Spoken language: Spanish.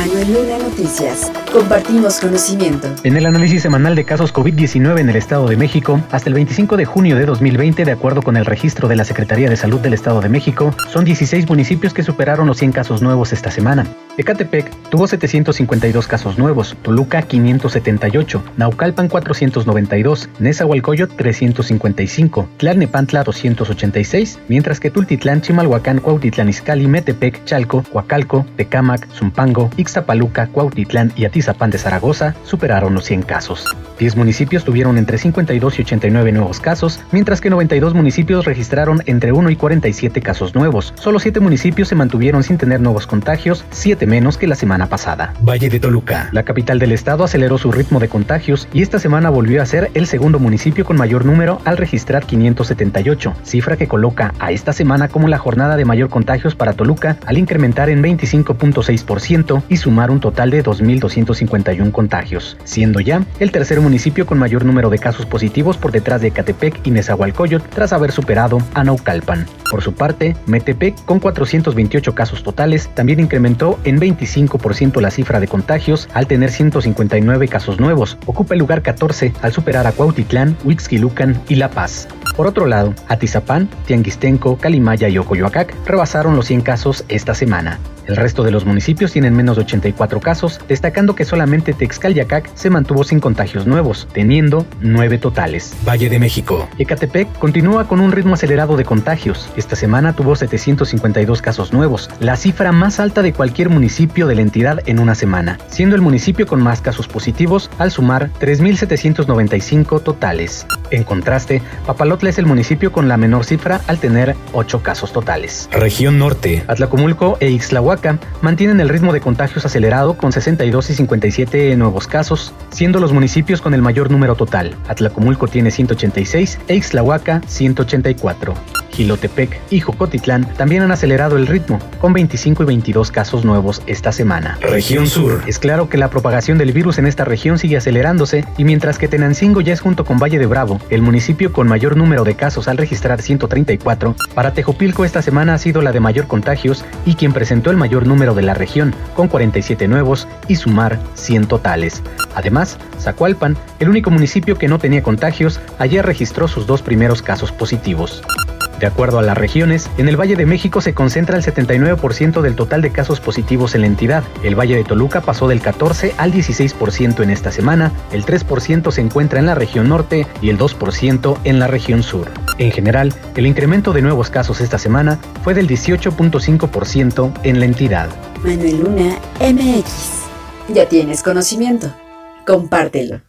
Manuel Luna Noticias. Compartimos conocimiento. En el análisis semanal de casos COVID-19 en el Estado de México, hasta el 25 de junio de 2020, de acuerdo con el registro de la Secretaría de Salud del Estado de México, son 16 municipios que superaron los 100 casos nuevos esta semana. Ecatepec tuvo 752 casos nuevos, Toluca 578, Naucalpan 492, Nezahualcóyotl 355, Tlalnepantla 286, mientras que Tultitlán, Chimalhuacán, Cuautitlán Izcalli, Metepec, Chalco, Coacalco, Tecámac, Zumpango, Ixtapaluca, Cuautitlán y Atizapán de Zaragoza superaron los 100 casos. 10 municipios tuvieron entre 52 y 89 nuevos casos, mientras que 92 municipios registraron entre 1 y 47 casos nuevos. Solo 7 municipios se mantuvieron sin tener nuevos contagios, 7 menos que la semana pasada. Valle de Toluca. La capital del estado aceleró su ritmo de contagios y esta semana volvió a ser el segundo municipio con mayor número al registrar 578, cifra que coloca a esta semana como la jornada de mayor contagios para Toluca al incrementar en 25.6% y sumar un total de 2.251 contagios, siendo ya el tercer municipio con mayor número de casos positivos por detrás de Catepec y Nezahualcóyotl tras haber superado a. Por su parte, Metepec, con 428 casos totales, también incrementó en 25% la cifra de contagios al tener 159 casos nuevos. Ocupa el lugar 14 al superar a Cuautitlán, Huixquilucan y La Paz. Por otro lado, Atizapán, Tianguistenco, Calimaya y Ocoyoacac rebasaron los 100 casos esta semana. El resto de los municipios tienen menos de 84 casos, destacando que solamente Texcalyacac se mantuvo sin contagios nuevos, teniendo 9 totales. Valle de México. Ecatepec continúa con un ritmo acelerado de contagios. Esta semana tuvo 752 casos nuevos, la cifra más alta de cualquier municipio de la entidad en una semana, siendo el municipio con más casos positivos al sumar 3.795 totales. En contraste, Papalotla es el municipio con la menor cifra al tener 8 casos totales. Región Norte. Atlacomulco e Ixtlahuaca mantienen el ritmo de contagios acelerado con 62 y 57 nuevos casos, siendo los municipios con el mayor número total. Atlacomulco tiene 186 e Ixtlahuaca 184. Gilotepec y Jocotitlán también han acelerado el ritmo, con 25 y 22 casos nuevos esta semana. Región Sur. Es claro que la propagación del virus en esta región sigue acelerándose y mientras que Tenancingo ya es junto con Valle de Bravo, el municipio con mayor número de casos al registrar 134, para Tejupilco esta semana ha sido la de mayor contagios y quien presentó el mayor número de la región, con 47 nuevos y sumar 100 totales. Además, Zacualpan, el único municipio que no tenía contagios, ayer registró sus dos primeros casos positivos. De acuerdo a las regiones, en el Valle de México se concentra el 79% del total de casos positivos en la entidad. El Valle de Toluca pasó del 14 al 16% en esta semana, el 3% se encuentra en la región norte y el 2% en la región sur. En general, el incremento de nuevos casos esta semana fue del 18.5% en la entidad. Manuel Luna MX. Ya tienes conocimiento. Compártelo.